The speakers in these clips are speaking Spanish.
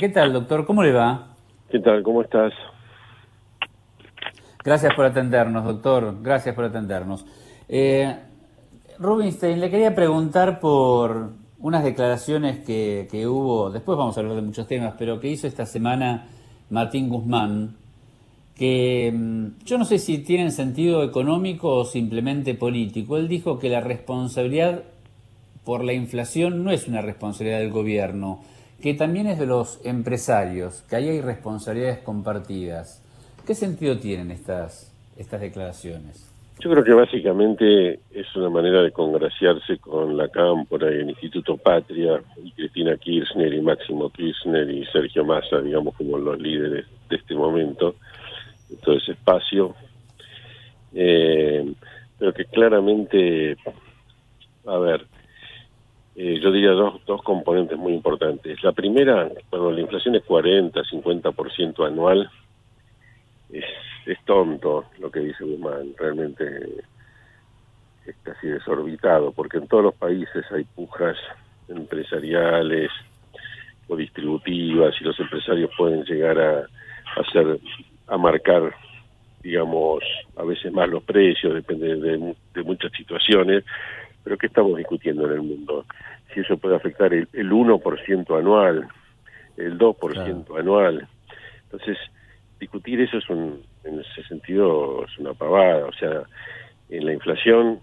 ¿Qué tal, doctor? ¿Cómo le va? ¿Qué tal? ¿Cómo estás? Gracias por atendernos, doctor. Gracias por atendernos. Eh, Rubinstein, le quería preguntar por unas declaraciones que, hubo, después vamos a hablar de muchos temas, pero que hizo esta semana Martín Guzmán, que mm, yo no sé si tienen sentido económico o simplemente político. Él dijo que la responsabilidad por la inflación no es una responsabilidad del gobierno, que también es de los empresarios, que ahí hay responsabilidades compartidas. ¿Qué sentido tienen estas, estas declaraciones? Yo creo que básicamente es una manera de congraciarse con la Cámpora y el Instituto Patria, y Cristina Kirchner y Máximo Kirchner y Sergio Massa, digamos, como los líderes de este momento, de todo ese espacio. Eh, pero que claramente, a ver, eh, yo diría dos, dos componentes muy importantes. La primera, cuando la inflación es 40, 50% anual, es, es tonto lo que dice Guzmán, realmente es casi desorbitado, porque en todos los países hay pujas empresariales o distributivas y los empresarios pueden llegar a, hacer a marcar digamos a veces más los precios depende de, de muchas situaciones pero ¿qué estamos discutiendo en el mundo? Si eso puede afectar el, el 1% anual, el 2% anual. Entonces, discutir eso es un, en ese sentido es una pavada. O sea, en la inflación,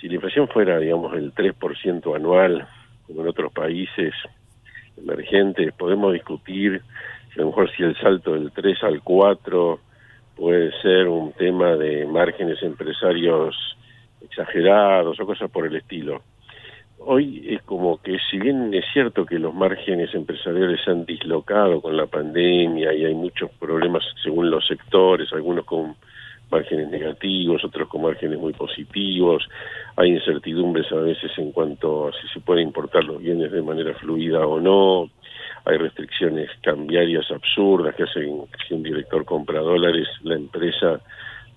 si la inflación fuera, digamos, el 3% anual, como en otros países emergentes, podemos discutir a lo mejor si el salto del 3 al 4 puede ser un tema de márgenes empresarios exagerados o cosas por el estilo. Hoy es como que si bien es cierto que los márgenes empresariales se han dislocado con la pandemia y hay muchos problemas según los sectores, algunos con márgenes negativos, otros con márgenes muy positivos, hay incertidumbres a veces en cuanto a si se puede importar los bienes de manera fluida o no, hay restricciones cambiarias absurdas que hacen que si un director compra dólares, la empresa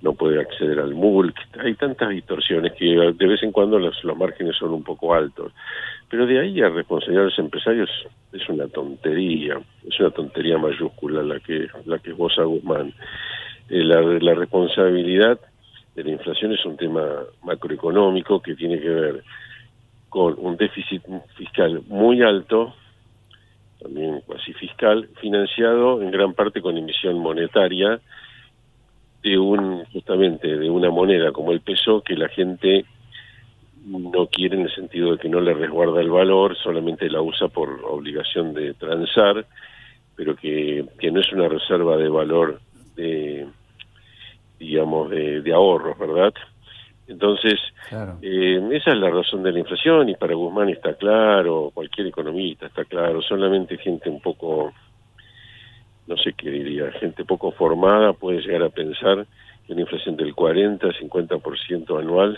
no puede acceder al MULC. Hay tantas distorsiones que de vez en cuando los, los márgenes son un poco altos. Pero de ahí a responsabilidad de los empresarios es una tontería, es una tontería mayúscula la que, la que vos, Guzmán. Eh, la, la responsabilidad de la inflación es un tema macroeconómico que tiene que ver con un déficit fiscal muy alto, también cuasi fiscal, financiado en gran parte con emisión monetaria, de un justamente de una moneda como el peso que la gente no quiere en el sentido de que no le resguarda el valor, solamente la usa por obligación de transar, pero que, que no es una reserva de valor de digamos de, de ahorros, ¿verdad? Entonces, eh, esa es la razón de la inflación y para Guzmán está claro, cualquier economista está claro, solamente gente un poco no sé qué diría, gente poco formada puede llegar a pensar que una inflación del 40-50% anual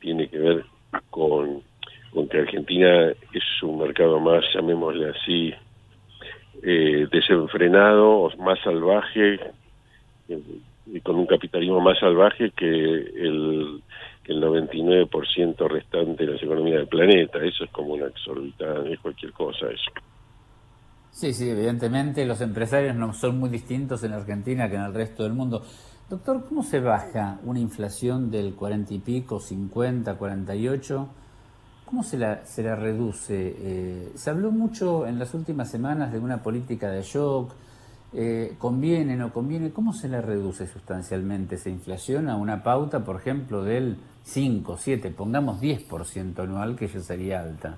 tiene que ver con, que Argentina es un mercado más, llamémosle así, eh, desenfrenado más salvaje, y con un capitalismo más salvaje que el, que el 99% restante de las economías del planeta. Eso es como una exorbitada, es cualquier cosa eso. Sí, sí, evidentemente los empresarios no son muy distintos en Argentina que en el resto del mundo. Doctor, ¿cómo se baja una inflación del 40 y pico, 50, 48? ¿Cómo se la, se la reduce? Eh, se habló mucho en las últimas semanas de una política de shock. Eh, ¿Conviene, no conviene? ¿Cómo se la reduce sustancialmente esa inflación a una pauta, por ejemplo, del 5, 7, pongamos 10% anual, que ya sería alta?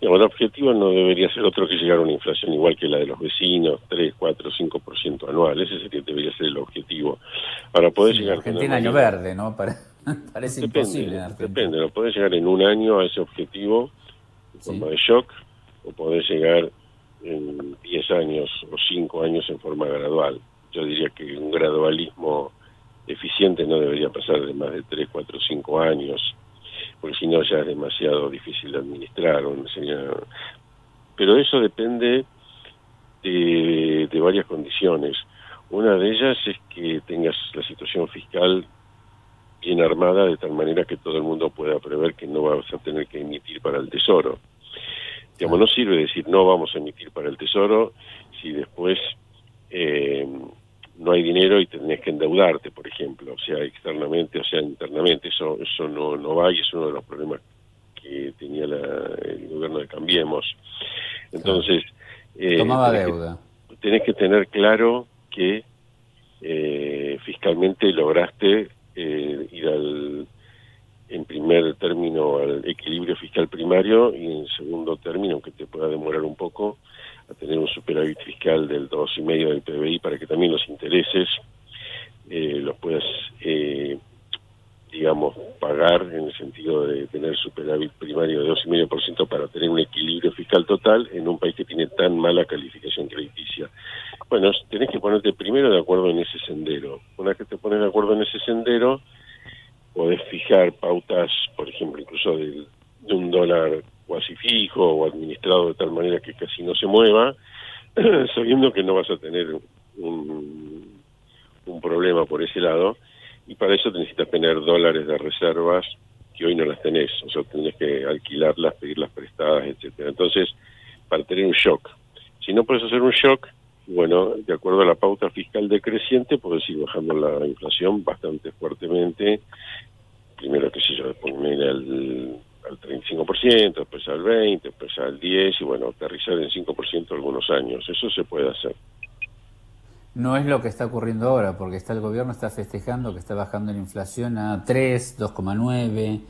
El objetivo no debería ser otro que llegar a una inflación igual que la de los vecinos, 3, 4, 5% anual. Ese sería, debería ser el objetivo. Ahora, podés llegar... Argentina año verde, ¿no? parece imposible. depende, ¿no? Podés llegar en un año a ese objetivo en forma de shock o podés llegar en 10 años o 5 años en forma gradual. Yo diría que un gradualismo eficiente no debería pasar de más de 3, 4, 5 años porque si no ya es demasiado difícil de administrar. Pero eso depende de, de varias condiciones. Una de ellas es que tengas la situación fiscal bien armada de tal manera que todo el mundo pueda prever que no vas a tener que emitir para el tesoro. Digamos, no sirve decir no vamos a emitir para el Tesoro si después eh, no hay dinero y tenés que endeudarte, por ejemplo, o sea, externamente o sea internamente. Eso, eso no, no va y es uno de los problemas que tenía el gobierno de Cambiemos. Entonces... Eh, Tomaba deuda. tenés que tener claro que eh, fiscalmente lograste eh, ir al, en primer término al equilibrio fiscal primario y en segundo término, aunque te pueda demorar un poco, a tener un superávit fiscal del 2,5 del PBI para que también los intereses eh, los puedas, eh, digamos, pagar en el sentido de tener superávit primario de 2,5% para tener un equilibrio fiscal total en un país que tiene tan mala calificación crediticia. Bueno, tenés que ponerte primero de acuerdo en ese sendero. Una vez que te pones de acuerdo en ese sendero, podés fijar pautas, por ejemplo, incluso de, un dólar cuasi fijo o administrado de tal manera que casi no se mueva, sabiendo que no vas a tener un, un problema por ese lado, y para eso necesitas tener dólares de reservas que hoy no las tenés, o sea, tenés que alquilarlas, pedirlas prestadas, etcétera. Entonces, para tener un shock. Si no puedes hacer un shock, bueno, de acuerdo a la pauta fiscal decreciente, puedes ir bajando la inflación bastante fuertemente. Primero, qué sé yo, poner al, al 35%, después al 20%, después al 10% y bueno, aterrizar en 5% algunos años. Eso se puede hacer. No es lo que está ocurriendo ahora, porque está el gobierno está festejando que está bajando la inflación a 3, 2,9.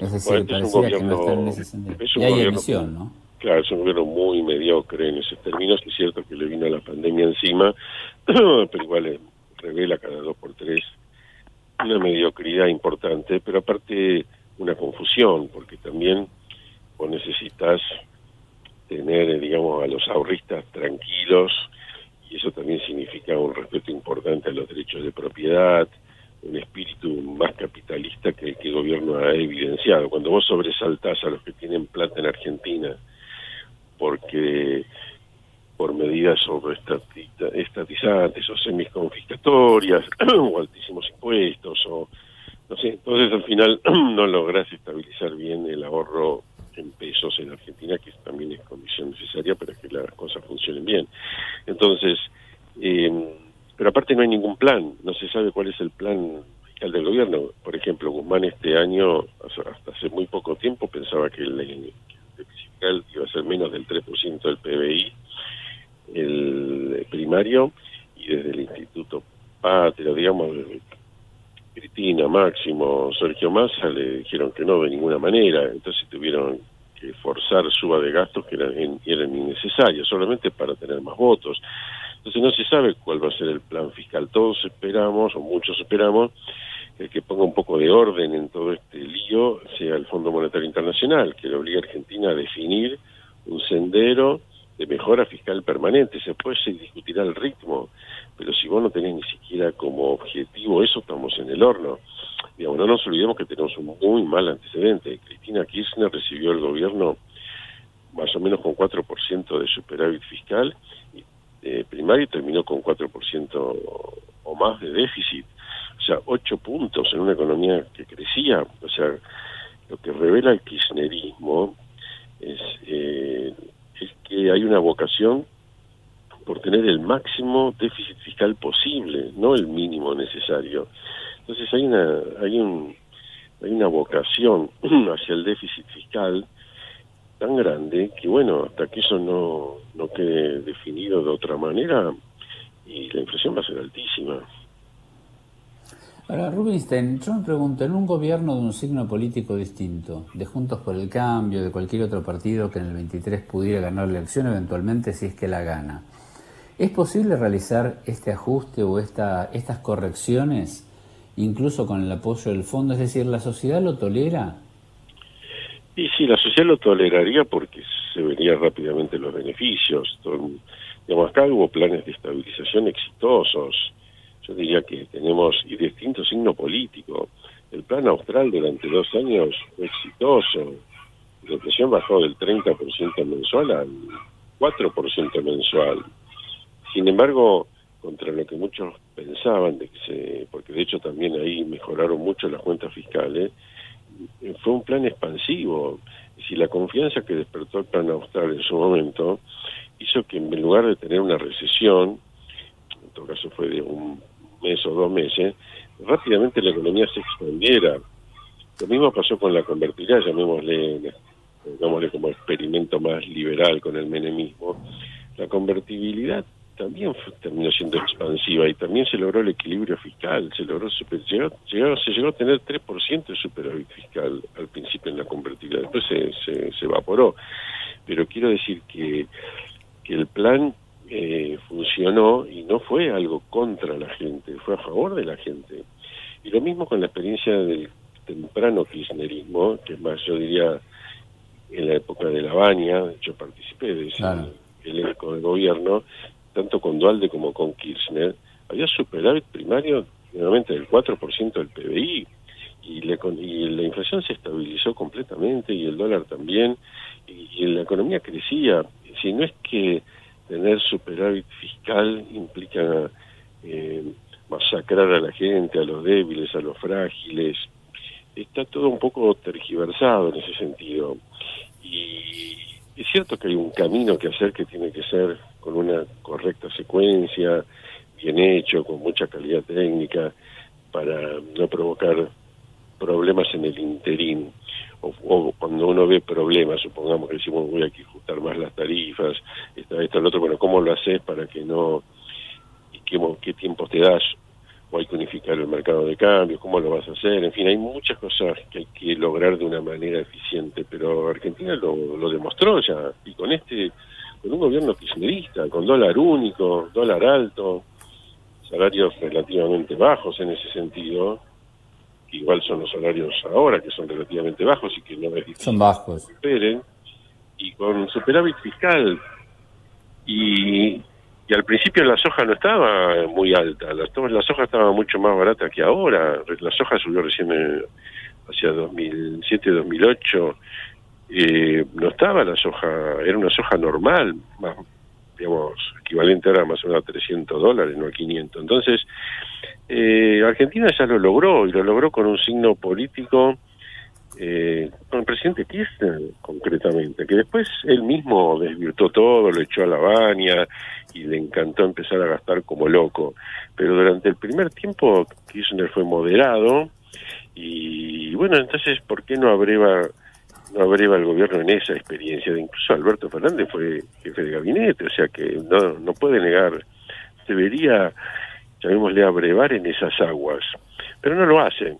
Es decir, parecía que no está en ese sentido. Y hay emisión, ¿no? Claro, es un gobierno muy mediocre en esos términos. Es cierto que le vino la pandemia encima, pero igual eh, revela cada dos por tres una mediocridad importante, pero aparte una confusión, porque también vos necesitas tener, eh, digamos, a los ahorristas tranquilos, y eso también significa un respeto importante a los derechos de propiedad, un espíritu más capitalista que el que el gobierno ha evidenciado. Cuando vos sobresaltás a los que tienen plata en Argentina, porque por medidas estatizantes o semisconfiscatorias o altísimos impuestos o no sé, entonces al final no logras estabilizar bien el ahorro en pesos en Argentina, que también es condición necesaria para que las cosas funcionen bien. Entonces, eh, pero aparte no hay ningún plan, no se sabe cuál es el plan fiscal del gobierno. Por ejemplo, Guzmán este año, hasta hace muy poco tiempo, pensaba que iba a ser menos del 3% del PBI, el primario, y desde el Instituto Patria, digamos, Cristina, Máximo, Sergio Massa le dijeron que no de ninguna manera, entonces tuvieron que forzar suba de gastos que eran, eran innecesarios, solamente para tener más votos. Entonces no se sabe cuál va a ser el plan fiscal. Todos esperamos, o muchos esperamos, que ponga un poco de orden en todo este lío sea el Fondo Monetario Internacional, que le obliga a Argentina a definir un sendero de mejora fiscal permanente. Se puede discutirá el ritmo, pero si vos no tenés ni siquiera como objetivo eso, estamos en el horno. Digamos, no nos olvidemos que tenemos un muy mal antecedente. Cristina Kirchner recibió el gobierno más o menos con 4% de superávit fiscal eh, primario y terminó con 4% o más de déficit o sea, ocho puntos en una economía que crecía, o sea, lo que revela el kirchnerismo es, eh, es que hay una vocación por tener el máximo déficit fiscal posible, no el mínimo necesario. Entonces hay una, hay un, hay una vocación hacia el déficit fiscal tan grande que bueno, hasta que eso no, no quede definido de otra manera, y la inflación va a ser altísima. Ahora, Rubinstein, yo me pregunto, en un gobierno de un signo político distinto, de Juntos por el Cambio, de cualquier otro partido que en el 23 pudiera ganar la elección eventualmente si es que la gana, ¿es posible realizar este ajuste o esta, estas correcciones incluso con el apoyo del fondo? Es decir, ¿la sociedad lo tolera? Y sí, la sociedad lo toleraría porque se verían rápidamente los beneficios. digamos, acá hubo planes de estabilización exitosos yo diría que tenemos y distinto signo político. El plan austral durante dos años fue exitoso. La inflación bajó del 30% mensual al 4% mensual. Sin embargo, contra lo que muchos pensaban, de que se, porque de hecho también ahí mejoraron mucho las cuentas fiscales, fue un plan expansivo. Si la confianza que despertó el plan austral en su momento hizo que en lugar de tener una recesión, en todo caso fue de un mes o dos meses, rápidamente la economía se expandiera. Lo mismo pasó con la convertibilidad, llamémosle, llamémosle como experimento más liberal con el menemismo. La convertibilidad también terminó siendo expansiva y también se logró el equilibrio fiscal, se logró llegó, se llegó a tener 3% de superávit fiscal al principio en la convertibilidad, después se, se, evaporó. Pero quiero decir que, que el plan eh, funcionó y no fue algo contra la gente, fue a favor de la gente. Y lo mismo con la experiencia del temprano kirchnerismo, que es más, yo diría, en la época de la Baña, yo participé de ese elenco de gobierno, tanto con Dualde como con Kirchner, había superávit primario nuevamente del 4% del PBI y, la inflación se estabilizó completamente y el dólar también y, la economía crecía. Si no es que tener superávit fiscal implica eh, masacrar a la gente, a los débiles, a los frágiles, está todo un poco tergiversado en ese sentido. Y es cierto que hay un camino que hacer que tiene que ser con una correcta secuencia, bien hecho, con mucha calidad técnica, para no provocar problemas en el interín. O, cuando uno ve problemas, supongamos que decimos voy a ajustar más las tarifas, esto, esto, lo otro, bueno, ¿cómo lo haces para que no, qué, qué tiempos te das? o hay que unificar el mercado de cambio, cómo lo vas a hacer, en fin, hay muchas cosas que hay que lograr de una manera eficiente, pero Argentina lo, lo demostró ya, y con este, con un gobierno kirchnerista, con dólar único, dólar alto, salarios relativamente bajos en ese sentido, que igual son los salarios ahora, que son relativamente bajos y que no es difícil son bajos. Superen, y con superávit fiscal. Y y al principio la soja no estaba muy alta, la, la soja estaba mucho más barata que ahora, la soja subió recién hacia 2007-2008, eh, no estaba la soja, era una soja normal, más, digamos, equivalente ahora más o menos a 300 dólares, no a 500. Entonces, eh, Argentina ya lo logró, y lo logró con un signo político eh, con el presidente Kirchner concretamente, que después él mismo desvirtó todo, lo echó a la baña y le encantó empezar a gastar como loco. Pero durante el primer tiempo Kirchner fue moderado y bueno, entonces, ¿por qué no abreva, no abreva el gobierno en esa experiencia? Incluso Alberto Fernández fue jefe de gabinete, o sea que no, no puede negar, debería, llamémosle, abrevar en esas aguas, pero no lo hace.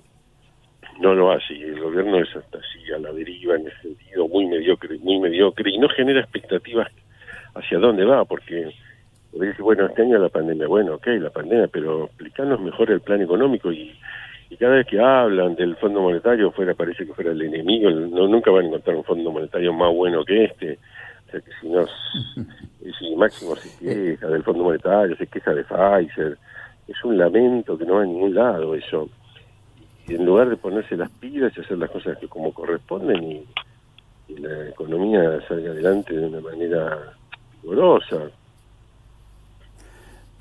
No lo hace. Y el gobierno es hasta así a la deriva en ese sentido muy mediocre muy mediocre y no genera expectativas hacia dónde va porque bueno este año la pandemia bueno ok la pandemia pero explicarnos mejor el plan económico y, y cada vez que hablan del fondo monetario fuera parece que fuera el enemigo no nunca van a encontrar un fondo monetario más bueno que este o sea que si no si Máximo se queja del fondo monetario se queja de Pfizer es un lamento que no va a ningún lado eso en lugar de ponerse las pilas y hacer las cosas que como corresponden y, la economía salga adelante de una manera vigorosa.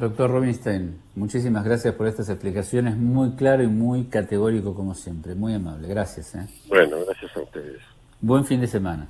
Doctor Robinstein, muchísimas gracias por estas explicaciones, muy claro y muy categórico como siempre, muy amable, gracias. ¿eh? Bueno, gracias a ustedes. Buen fin de semana.